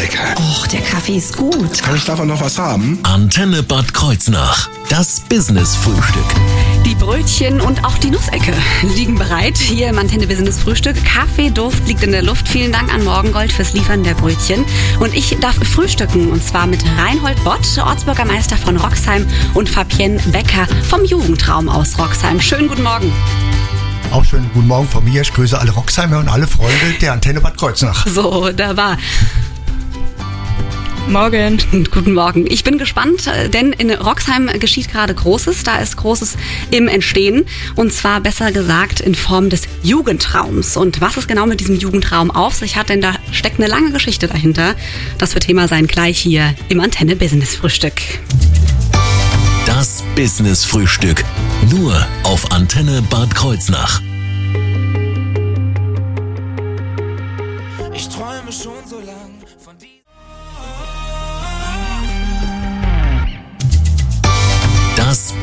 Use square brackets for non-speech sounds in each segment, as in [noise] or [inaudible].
lecker. Och, der Kaffee ist gut. Kann ich davon noch was haben? Antenne Bad Kreuznach. Das Business-Frühstück. Die Brötchen und auch die Nussecke liegen bereit hier im Antenne Business Frühstück. Kaffeeduft liegt in der Luft. Vielen Dank an Morgengold fürs Liefern der Brötchen. Und ich darf frühstücken und zwar mit Reinhold Bott, Ortsbürgermeister von Roxheim und Fabienne Becker vom Jugendraum aus Roxheim. Schönen guten Morgen. Auch schönen guten Morgen von mir. Ich grüße alle Roxheimer und alle Freunde der Antenne Bad Kreuznach. So, da war. Morgen. [laughs] Guten Morgen. Ich bin gespannt, äh, denn in Roxheim geschieht gerade Großes. Da ist Großes im Entstehen. Und zwar besser gesagt in Form des Jugendraums. Und was es genau mit diesem Jugendraum auf sich hat, denn da steckt eine lange Geschichte dahinter. Das wird Thema sein gleich hier im Antenne Business Frühstück. Das Business-Frühstück. Nur auf Antenne Bad Kreuznach.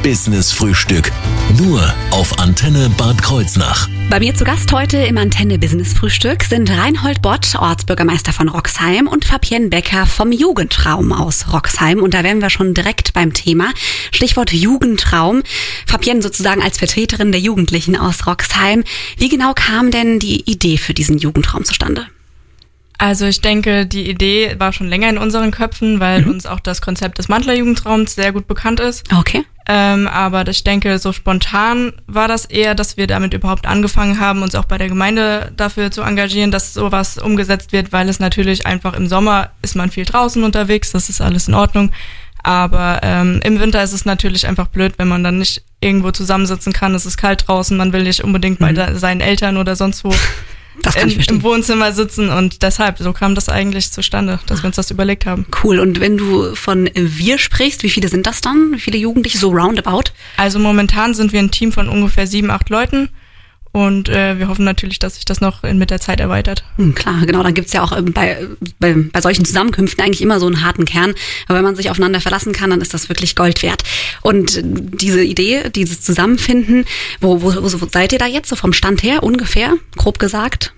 Das Business-Frühstück. Nur auf Antenne Bad Kreuznach. Bei mir zu Gast heute im Antenne Business Frühstück sind Reinhold Bott, Ortsbürgermeister von Roxheim und Fabienne Becker vom Jugendraum aus Roxheim. Und da wären wir schon direkt beim Thema. Stichwort Jugendraum. Fabienne sozusagen als Vertreterin der Jugendlichen aus Roxheim. Wie genau kam denn die Idee für diesen Jugendraum zustande? Also ich denke, die Idee war schon länger in unseren Köpfen, weil Mhm. uns auch das Konzept des Mantler Jugendraums sehr gut bekannt ist. Okay. Ähm, aber ich denke, so spontan war das eher, dass wir damit überhaupt angefangen haben, uns auch bei der Gemeinde dafür zu engagieren, dass sowas umgesetzt wird, weil es natürlich einfach im Sommer ist man viel draußen unterwegs, das ist alles in Ordnung. Aber ähm, im Winter ist es natürlich einfach blöd, wenn man dann nicht irgendwo zusammensitzen kann. Es ist kalt draußen, man will nicht unbedingt bei da, seinen Eltern oder sonst wo Mhm. [laughs] im, im Wohnzimmer sitzen und deshalb, so kam das eigentlich zustande, dass wir uns das überlegt haben. Cool. Und wenn du von wir sprichst, wie viele sind das dann? Wie viele Jugendliche so roundabout? Also momentan sind wir ein Team von ungefähr sieben, acht Leuten und äh, wir hoffen natürlich, dass sich das noch in, mit der Zeit erweitert. Hm, klar, genau. Dann gibt's ja auch ähm, bei, bei, bei solchen Zusammenkünften eigentlich immer so einen harten Kern. Aber wenn man sich aufeinander verlassen kann, dann ist das wirklich Gold wert. Und äh, diese Idee, dieses Zusammenfinden, wo, wo, wo seid ihr da jetzt so vom Stand her ungefähr, grob gesagt?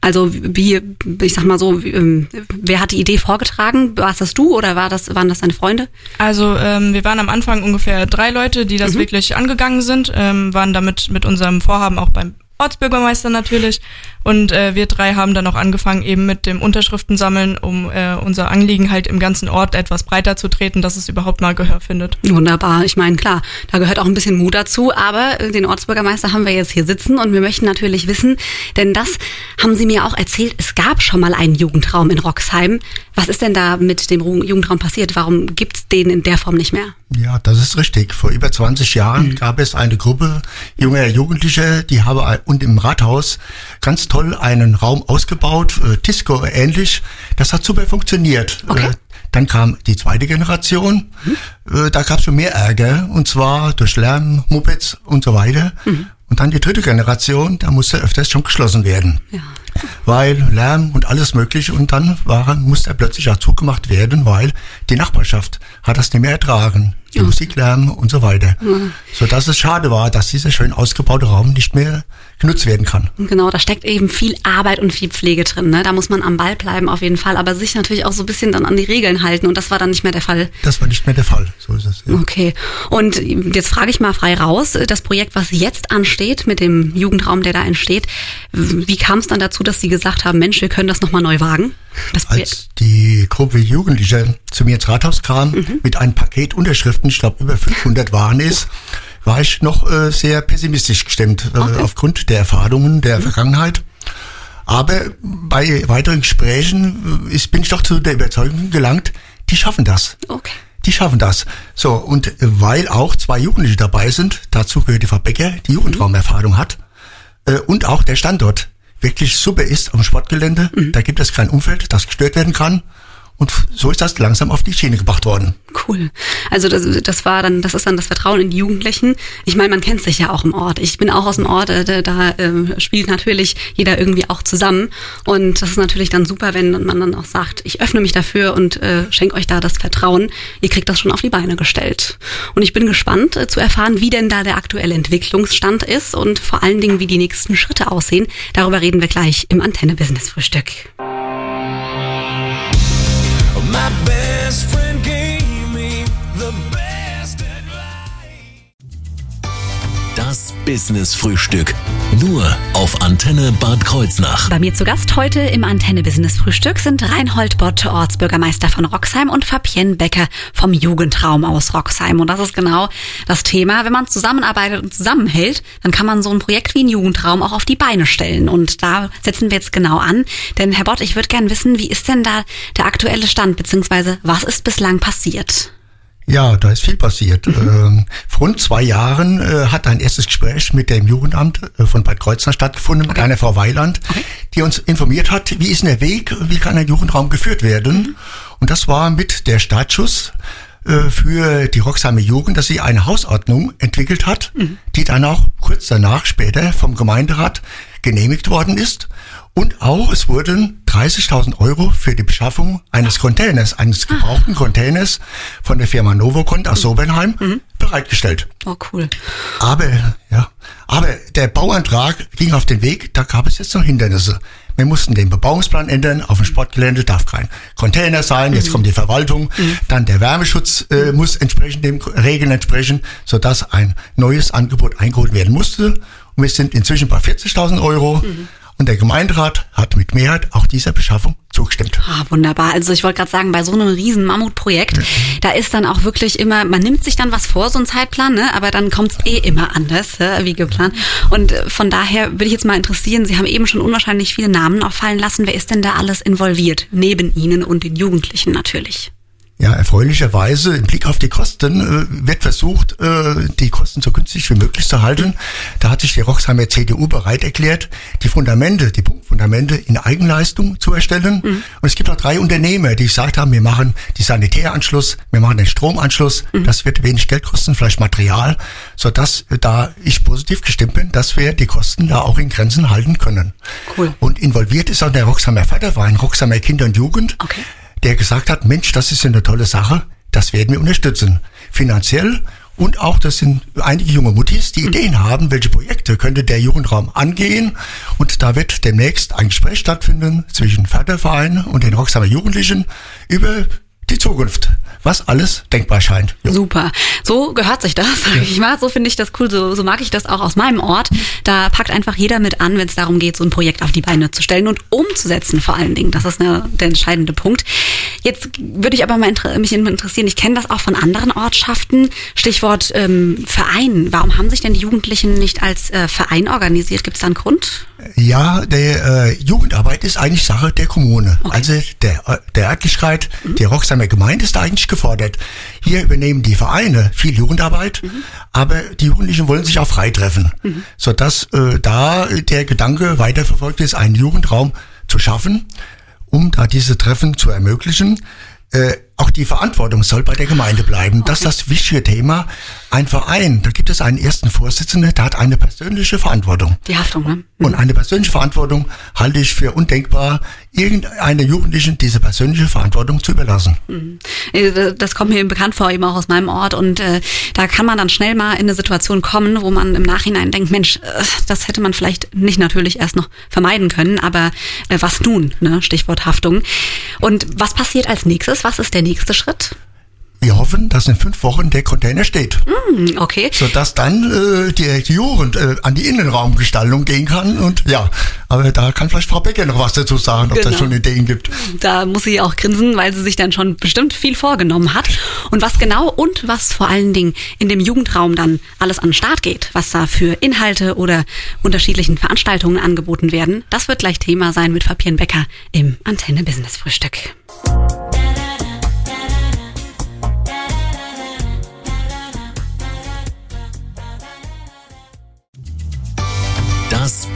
Also wie, ich sag mal so, ähm, wer hat die Idee vorgetragen? Warst das du oder war das, waren das deine Freunde? Also ähm, wir waren am Anfang ungefähr drei Leute, die das wirklich angegangen sind, ähm, waren damit mit unserem Vorhaben auch beim Ortsbürgermeister natürlich und äh, wir drei haben dann auch angefangen eben mit dem Unterschriften sammeln, um äh, unser Anliegen halt im ganzen Ort etwas breiter zu treten, dass es überhaupt mal Gehör findet. Wunderbar. Ich meine, klar, da gehört auch ein bisschen Mut dazu, aber den Ortsbürgermeister haben wir jetzt hier sitzen und wir möchten natürlich wissen, denn das haben Sie mir auch erzählt, es gab schon mal einen Jugendraum in Roxheim. Was ist denn da mit dem Jugendraum passiert? Warum gibt's den in der Form nicht mehr? Ja, das ist richtig. Vor über 20 Jahren gab es eine Gruppe junger Jugendliche, die haben ein- und im Rathaus ganz toll einen Raum ausgebaut, äh, Tisco ähnlich. Das hat super funktioniert. Okay. Äh, Dann kam die zweite Generation. Äh, Da gab es schon mehr Ärger, und zwar durch Lärm, Mopeds und so weiter. Und dann die dritte Generation, da musste öfters schon geschlossen werden. Ja. Weil Lärm und alles mögliche und dann waren, musste er plötzlich auch zugemacht werden, weil die Nachbarschaft hat das nicht mehr ertragen. Die Musiklärm und so weiter. So dass es schade war, dass dieser schön ausgebaute Raum nicht mehr genutzt werden kann. Genau, da steckt eben viel Arbeit und viel Pflege drin. Ne? Da muss man am Ball bleiben auf jeden Fall, aber sich natürlich auch so ein bisschen dann an die Regeln halten und das war dann nicht mehr der Fall. Das war nicht mehr der Fall. So ist es. Ja. Okay. Und jetzt frage ich mal frei raus, das Projekt, was jetzt ansteht mit dem Jugendraum, der da entsteht, wie kam es dann dazu, dass Sie gesagt haben, Mensch, wir können das nochmal neu wagen? Als die Gruppe Jugendliche zu mir ins Rathaus kam mit einem Paket Unterschriften, ich glaube über 500 waren es, war ich noch äh, sehr pessimistisch gestimmt äh, aufgrund der Erfahrungen der Vergangenheit. Aber bei weiteren Gesprächen äh, ist, bin ich doch zu der Überzeugung gelangt, die schaffen das. Okay. Die schaffen das. So, und weil auch zwei Jugendliche dabei sind, dazu gehört die Frau Becker, die Jugendraumerfahrung hat, äh, und auch der Standort wirklich super ist am Sportgelände. Da gibt es kein Umfeld, das gestört werden kann. Und so ist das langsam auf die Schiene gebracht worden. Cool. Also das, das war dann, das ist dann das Vertrauen in die Jugendlichen. Ich meine, man kennt sich ja auch im Ort. Ich bin auch aus dem Ort, äh, da, da äh, spielt natürlich jeder irgendwie auch zusammen. Und das ist natürlich dann super, wenn man dann auch sagt, ich öffne mich dafür und äh, schenke euch da das Vertrauen. Ihr kriegt das schon auf die Beine gestellt. Und ich bin gespannt äh, zu erfahren, wie denn da der aktuelle Entwicklungsstand ist und vor allen Dingen, wie die nächsten Schritte aussehen. Darüber reden wir gleich im Antenne Business Frühstück. My best friend Business Frühstück. Nur auf Antenne Bad Kreuznach. Bei mir zu Gast heute im Antenne Business Frühstück sind Reinhold Bott, Ortsbürgermeister von Roxheim und Fabienne Becker vom Jugendraum aus Roxheim. Und das ist genau das Thema. Wenn man zusammenarbeitet und zusammenhält, dann kann man so ein Projekt wie ein Jugendraum auch auf die Beine stellen. Und da setzen wir jetzt genau an. Denn Herr Bott, ich würde gern wissen, wie ist denn da der aktuelle Stand, beziehungsweise was ist bislang passiert? Ja, da ist viel passiert. [laughs] Ähm, vor rund zwei Jahren äh, hat ein erstes Gespräch mit dem Jugendamt äh, von Bad Kreuznach stattgefunden, mit einer Frau Weiland, die uns informiert hat, wie ist der Weg, wie kann ein Jugendraum geführt werden. Und das war mit der Startschuss äh, für die Roxheimer Jugend, dass sie eine Hausordnung entwickelt hat, die dann auch kurz danach später vom Gemeinderat genehmigt worden ist. Und auch es wurden 30.000 Euro für die Beschaffung eines Containers, eines gebrauchten Containers von der Firma Novocont aus Sobernheim bereitgestellt. Oh, cool. Aber, ja, aber der Bauantrag ging auf den Weg, da gab es jetzt noch Hindernisse. Wir mussten den Bebauungsplan ändern. Auf dem Sportgelände darf kein Container sein. Jetzt kommt die Verwaltung. Dann der Wärmeschutz äh, muss entsprechend dem Regeln entsprechen, sodass ein neues Angebot eingeholt werden musste. Und wir sind inzwischen bei 40.000 Euro. Und der Gemeinderat hat mit Mehrheit auch dieser Beschaffung zugestimmt. Ah, wunderbar. Also ich wollte gerade sagen, bei so einem riesen Mammutprojekt, da ist dann auch wirklich immer, man nimmt sich dann was vor, so ein Zeitplan, ne? aber dann kommt es eh immer anders ja, wie geplant. Und äh, von daher würde ich jetzt mal interessieren, Sie haben eben schon unwahrscheinlich viele Namen auffallen lassen. Wer ist denn da alles involviert? Neben Ihnen und den Jugendlichen natürlich. Ja, erfreulicherweise im Blick auf die Kosten äh, wird versucht, äh, die Kosten so günstig wie möglich zu halten. Da hat sich die Roxheimer CDU bereit erklärt, die Fundamente, die Punktfundamente in Eigenleistung zu erstellen. Und es gibt auch drei Unternehmer, die gesagt haben, wir machen die Sanitäranschluss, wir machen den Stromanschluss. Das wird wenig Geld kosten, vielleicht Material, sodass äh, da ich positiv gestimmt bin, dass wir die Kosten da auch in Grenzen halten können. Cool. Und involviert ist auch der Roxheimer Förderverein, Roxheimer Kinder und Jugend Okay. Der gesagt hat, Mensch, das ist eine tolle Sache, das werden wir unterstützen. Finanziell und auch, das sind einige junge Muttis, die Ideen haben, welche Projekte könnte der Jugendraum angehen. Und da wird demnächst ein Gespräch stattfinden zwischen Förderverein und den Roxheimer Jugendlichen über die Zukunft, was alles denkbar scheint. Jo. Super. So gehört sich das, sag ich mal. So finde ich das cool. So, so mag ich das auch aus meinem Ort. Da packt einfach jeder mit an, wenn es darum geht, so ein Projekt auf die Beine zu stellen und umzusetzen vor allen Dingen. Das ist eine, der entscheidende Punkt. Jetzt würde ich aber mal mich interessieren, ich kenne das auch von anderen Ortschaften. Stichwort ähm, Verein. Warum haben sich denn die Jugendlichen nicht als äh, Verein organisiert? Gibt es da einen Grund? Ja, der äh, Jugendarbeit ist eigentlich Sache der Kommune. Also der, äh, der Örtlichkeit, die Roxheimer Gemeinde ist da eigentlich gefordert. Hier übernehmen die Vereine viel Jugendarbeit, aber die Jugendlichen wollen sich auch frei treffen, sodass äh, da der Gedanke weiterverfolgt ist, einen Jugendraum zu schaffen, um da diese Treffen zu ermöglichen. Äh, auch die Verantwortung soll bei der Gemeinde bleiben. Das ist das wichtige Thema. Ein Verein, da gibt es einen ersten Vorsitzenden, der hat eine persönliche Verantwortung. Die Haftung, ne? Und eine persönliche Verantwortung halte ich für undenkbar, irgendeiner Jugendlichen diese persönliche Verantwortung zu überlassen. Äh, Das kommt mir eben bekannt vor, eben auch aus meinem Ort. Und äh, da kann man dann schnell mal in eine Situation kommen, wo man im Nachhinein denkt, Mensch, äh, das hätte man vielleicht nicht natürlich erst noch vermeiden können, aber äh, was nun? Ne? Stichwort Haftung. Und was passiert als nächstes? Was ist der nächste Schritt? Wir hoffen, dass in fünf Wochen der Container steht, Hm, okay. sodass dann äh, die Jugend äh, an die Innenraumgestaltung gehen kann. Und ja, aber da kann vielleicht Frau Becker noch was dazu sagen, ob Genau. es schon Ideen gibt. Da muss sie auch grinsen, weil sie sich dann schon bestimmt viel vorgenommen hat. Und was genau und was vor allen Dingen in dem Jugendraum dann alles an den Start geht, was da für Inhalte oder unterschiedlichen Veranstaltungen angeboten werden, das wird gleich Thema sein mit Fabienne Becker im Antenne Business Frühstück.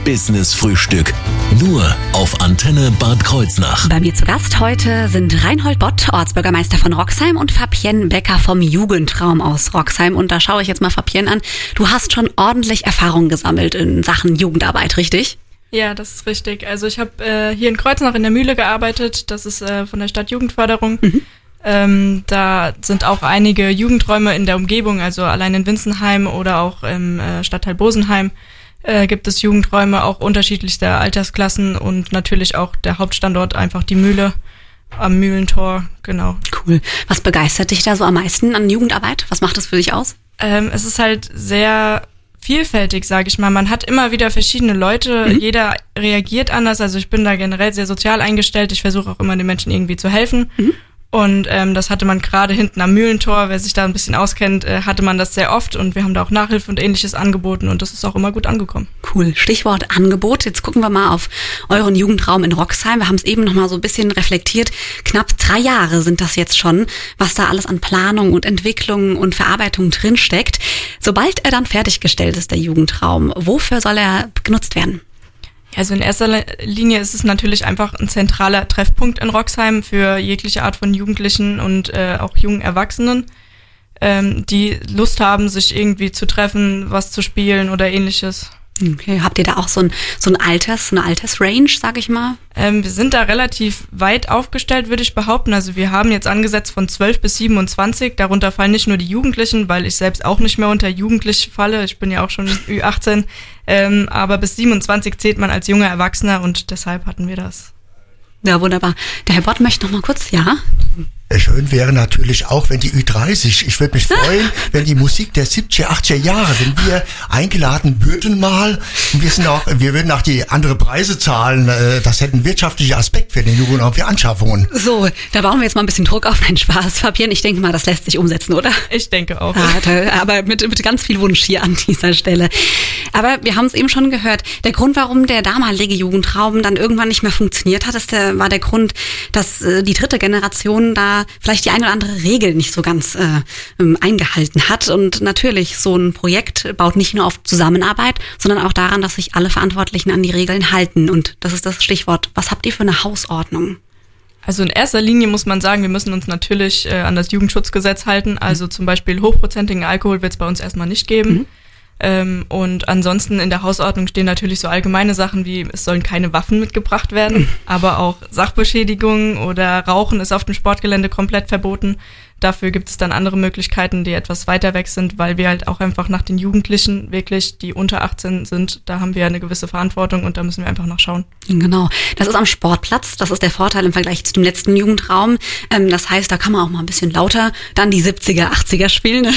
Business Frühstück. Nur auf Antenne Bad Kreuznach. Bei mir zu Gast heute sind Reinhold Bott, Ortsbürgermeister von Roxheim und Fabienne Becker vom Jugendraum aus Roxheim. Und da schaue ich jetzt mal Fabienne an. Du hast schon ordentlich Erfahrung gesammelt in Sachen Jugendarbeit, richtig? Ja, das ist richtig. Also ich habe äh, hier in Kreuznach in der Mühle gearbeitet. Das ist äh, von der Stadt Jugendförderung. Ähm, da sind auch einige Jugendräume in der Umgebung, also allein in Winzenheim oder auch im äh, Stadtteil Bosenheim äh, gibt es Jugendräume, auch unterschiedlichster Altersklassen und natürlich auch der Hauptstandort einfach die Mühle, am Mühlentor, genau. Cool. Was begeistert dich da so am meisten an Jugendarbeit? Was macht das für dich aus? Ähm, es ist halt sehr vielfältig, sage ich mal. Man hat immer wieder verschiedene Leute, jeder reagiert anders. Also ich bin da generell sehr sozial eingestellt. Ich versuche auch immer den Menschen irgendwie zu helfen. Und ähm, das hatte man gerade hinten am Mühlentor, wer sich da ein bisschen auskennt, äh, hatte man das sehr oft und wir haben da auch Nachhilfe und ähnliches angeboten und das ist auch immer gut angekommen. Cool. Stichwort Angebot. Jetzt gucken wir mal auf euren Jugendraum in Roxheim. Wir haben es eben noch mal so ein bisschen reflektiert. Knapp drei Jahre sind das jetzt schon, was da alles an Planung und Entwicklung und Verarbeitung drinsteckt. Sobald er dann fertiggestellt ist, der Jugendraum, wofür soll er genutzt werden? Also in erster Linie ist es natürlich einfach ein zentraler Treffpunkt in Roxheim für jegliche Art von Jugendlichen und äh, auch jungen Erwachsenen, ähm, die Lust haben, sich irgendwie zu treffen, was zu spielen oder ähnliches. Okay, habt ihr da auch so ein, so ein Alters, so eine Altersrange, sag ich mal? Ähm, wir sind da relativ weit aufgestellt, würde ich behaupten. Also wir haben jetzt angesetzt von 12 bis 27. Darunter fallen nicht nur die Jugendlichen, weil ich selbst auch nicht mehr unter Jugendlich falle. Ich bin ja auch schon [laughs] Ü18. Ähm, aber bis 27 zählt man als junger Erwachsener und deshalb hatten wir das. Ja, wunderbar. Der Herr Bott möchte noch mal kurz, ja? Ja, Schön wäre natürlich auch, wenn die Ü30, ich würde mich freuen, [laughs] wenn die Musik der 70er, 80er Jahre, wenn wir eingeladen würden mal, und wir sind auch, wir würden auch die andere Preise zahlen, äh, das hätte einen wirtschaftlichen Aspekt für den Jugend und für Anschaffungen. So, da bauen wir jetzt mal ein bisschen Druck auf deinen Spaß. Fabian, ich denke mal, das lässt sich umsetzen, oder? Ich denke auch. Ah, toll. aber mit, mit ganz viel Wunsch hier an dieser Stelle. Aber wir haben es eben schon gehört. Der Grund, warum der damalige Jugendraum dann irgendwann nicht mehr funktioniert hat, ist der, war der Grund, dass äh, die dritte Generation da vielleicht die eine oder andere Regel nicht so ganz äh, ähm, eingehalten hat. Und natürlich, so ein Projekt baut nicht nur auf Zusammenarbeit, sondern auch daran, dass sich alle Verantwortlichen an die Regeln halten. Und das ist das Stichwort. Was habt ihr für eine Hausordnung? Also in erster Linie muss man sagen, wir müssen uns natürlich äh, an das Jugendschutzgesetz halten. Also zum Beispiel hochprozentigen Alkohol wird es bei uns erstmal nicht geben. Ähm, und ansonsten in der Hausordnung stehen natürlich so allgemeine Sachen wie, es sollen keine Waffen mitgebracht werden, [laughs] aber auch Sachbeschädigung oder Rauchen ist auf dem Sportgelände komplett verboten. Dafür gibt es dann andere Möglichkeiten, die etwas weiter weg sind, weil wir halt auch einfach nach den Jugendlichen wirklich, die unter 18 sind, da haben wir eine gewisse Verantwortung und da müssen wir einfach nachschauen. Genau, das ist am Sportplatz. Das ist der Vorteil im Vergleich zu dem letzten Jugendraum. Ähm, das heißt, da kann man auch mal ein bisschen lauter dann die 70er, 80er spielen. [laughs]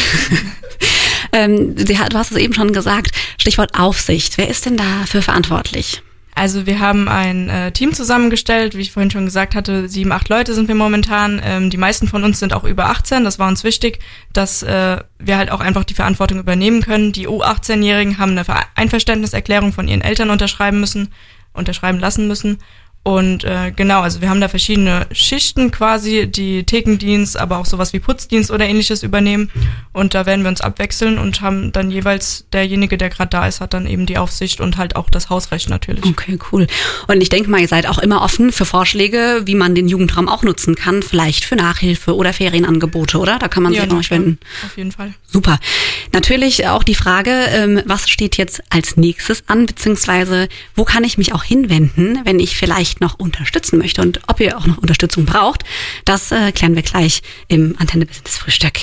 Ähm, hat- du hast es eben schon gesagt, Stichwort Aufsicht. Wer ist denn dafür verantwortlich? Also wir haben ein äh, Team zusammengestellt, wie ich vorhin schon gesagt hatte, sieben, acht Leute sind wir momentan. Ähm, die meisten von uns sind auch über 18, das war uns wichtig, dass äh, wir halt auch einfach die Verantwortung übernehmen können. Die U18-Jährigen haben eine Ver- Einverständniserklärung von ihren Eltern unterschreiben müssen, unterschreiben lassen müssen. Und äh, genau, also wir haben da verschiedene Schichten quasi, die Thekendienst, aber auch sowas wie Putzdienst oder ähnliches übernehmen. Und da werden wir uns abwechseln und haben dann jeweils derjenige, der gerade da ist, hat dann eben die Aufsicht und halt auch das Hausrecht natürlich. Okay, cool. Und ich denke mal, ihr seid auch immer offen für Vorschläge, wie man den Jugendraum auch nutzen kann. Vielleicht für Nachhilfe oder Ferienangebote, oder? Da kann man sich an na euch wenden. Auf jeden Fall. Super. Natürlich auch die Frage, ähm, was steht jetzt als nächstes an, beziehungsweise wo kann ich mich auch hinwenden, wenn ich vielleicht noch unterstützen möchte und ob ihr auch noch Unterstützung braucht, das äh, klären wir gleich im Antenne Business Frühstück.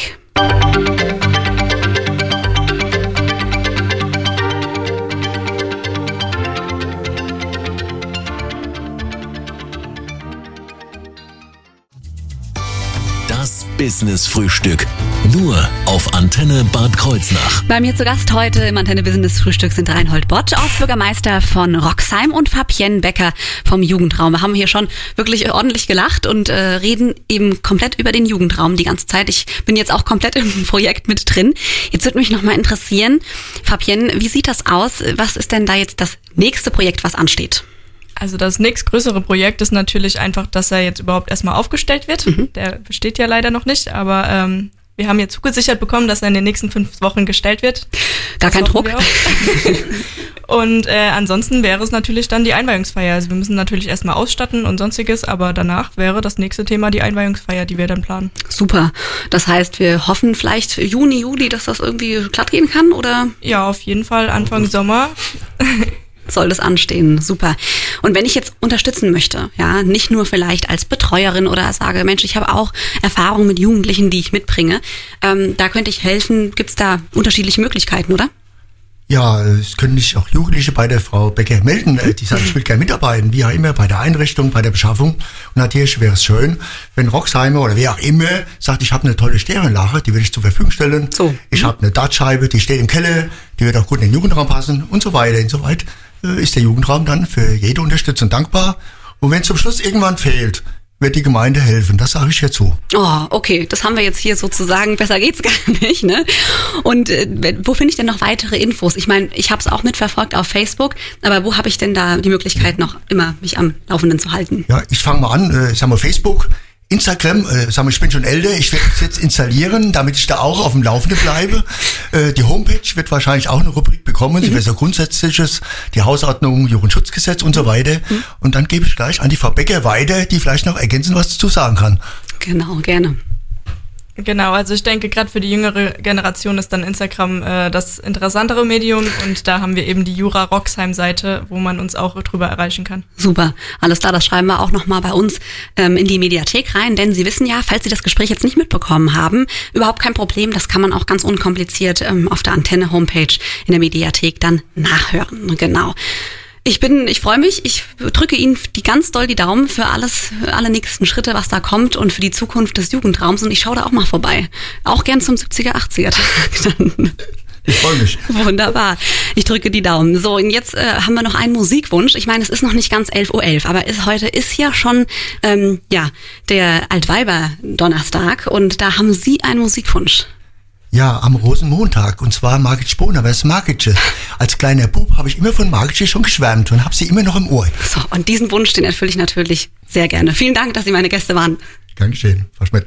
Das Business Frühstück. Nur auf Antenne Bad Kreuznach. Bei mir zu Gast heute im Antenne Business Frühstück sind Reinhold Bott, Ortsbürgermeister von Roxheim und Fabienne Becker vom Jugendraum. Wir haben hier schon wirklich ordentlich gelacht und äh, reden eben komplett über den Jugendraum die ganze Zeit. Ich bin jetzt auch komplett im [laughs] Projekt mit drin. Jetzt würde mich noch mal interessieren, Fabienne, wie sieht das aus? Was ist denn da jetzt das nächste Projekt, was ansteht? Also das nächstgrößere Projekt ist natürlich einfach, dass er jetzt überhaupt erstmal aufgestellt wird. Der besteht ja leider noch nicht, aber ähm, wir haben jetzt zugesichert bekommen, dass er in den nächsten fünf Wochen gestellt wird. Gar Das kein Druck. Und äh, ansonsten wäre es natürlich dann die Einweihungsfeier. Also wir müssen natürlich erstmal ausstatten und sonstiges, aber danach wäre das nächste Thema die Einweihungsfeier, die wir dann planen. Super. Das heißt, wir hoffen vielleicht Juni, Juli, dass das irgendwie glatt gehen kann oder Ja, auf jeden Fall Anfang Sommer. Soll das anstehen. Super. Und wenn ich jetzt unterstützen möchte, ja, nicht nur vielleicht als Betreuerin oder sage, Mensch, ich habe auch Erfahrung mit Jugendlichen, die ich mitbringe, ähm, da könnte ich helfen. Gibt es da unterschiedliche Möglichkeiten, oder? Ja, es können sich auch Jugendliche bei der Frau Becker melden, äh, die sagen, ich will gerne mitarbeiten, wie auch immer, bei der Einrichtung, bei der Beschaffung. Und natürlich wäre es schön, wenn Roxheimer oder wer auch immer sagt, ich habe eine tolle Stereoanlage, die will ich zur Verfügung stellen. So. Ich habe eine Dartscheibe, die steht im Keller, die wird auch gut in den Jugendraum passen und so weiter. Insoweit äh, ist der Jugendraum dann für jede Unterstützung dankbar. Und wenn zum Schluss irgendwann fehlt, wird die Gemeinde helfen. Das sage ich jetzt so. Oh, okay, das haben wir jetzt hier sozusagen. Besser geht's [laughs] gar nicht, ne? Und äh, wo finde ich denn noch weitere Infos? Ich meine, ich habe es auch mitverfolgt auf Facebook, aber wo habe ich denn da die Möglichkeit noch immer mich am Laufenden zu halten? Ja, ich fange mal an, äh, ich sag mal Facebook, Instagram, äh, sag mal, ich bin schon älter, ich werde es jetzt installieren, damit ich da auch auf dem Laufenden bleibe. Äh, die Homepage wird wahrscheinlich auch eine Rubrik bekommen, sie wäre so grundsätzliches, die Hausordnung, Jugendschutzgesetz und so weiter. Und dann gebe ich gleich an die Frau Becker weiter, die vielleicht noch ergänzend was dazu sagen kann. Genau, gerne. Genau, also ich denke, gerade für die jüngere Generation ist dann Instagram äh, das interessantere Medium und da haben wir eben die Jura Roxheim Seite, wo man uns auch drüber erreichen kann. Super, alles klar, das schreiben wir auch nochmal bei uns ähm, in die Mediathek rein, denn Sie wissen ja, falls Sie das Gespräch jetzt nicht mitbekommen haben, überhaupt kein Problem, das kann man auch ganz unkompliziert ähm, auf der Antenne-Homepage in der Mediathek dann nachhören. Genau. Ich bin, ich freue mich. Ich drücke Ihnen die ganz doll die Daumen für alles, für alle nächsten Schritte, was da kommt und für die Zukunft des Jugendraums. Und ich schaue da auch mal vorbei. Auch gern zum 70er, 80er Tag. Dann. [laughs] Ich freue mich. Wunderbar. Ich drücke die Daumen. So, und jetzt äh, haben wir noch einen Musikwunsch. Ich meine, es ist noch nicht ganz 11.11 Uhr, aber ist, heute ist ja schon ähm, ja, der Altweiber-Donnerstag und da haben Sie einen Musikwunsch. Ja, am Rosenmontag. Und zwar Margit Spohner, was ist Margitsche? Als kleiner Bub habe ich immer von Margitsche schon geschwärmt und habe sie immer noch im Ohr. So, und diesen Wunsch, den erfülle ich natürlich sehr gerne. Vielen Dank, dass Sie meine Gäste waren. Gern geschehen, Frau Schmidt.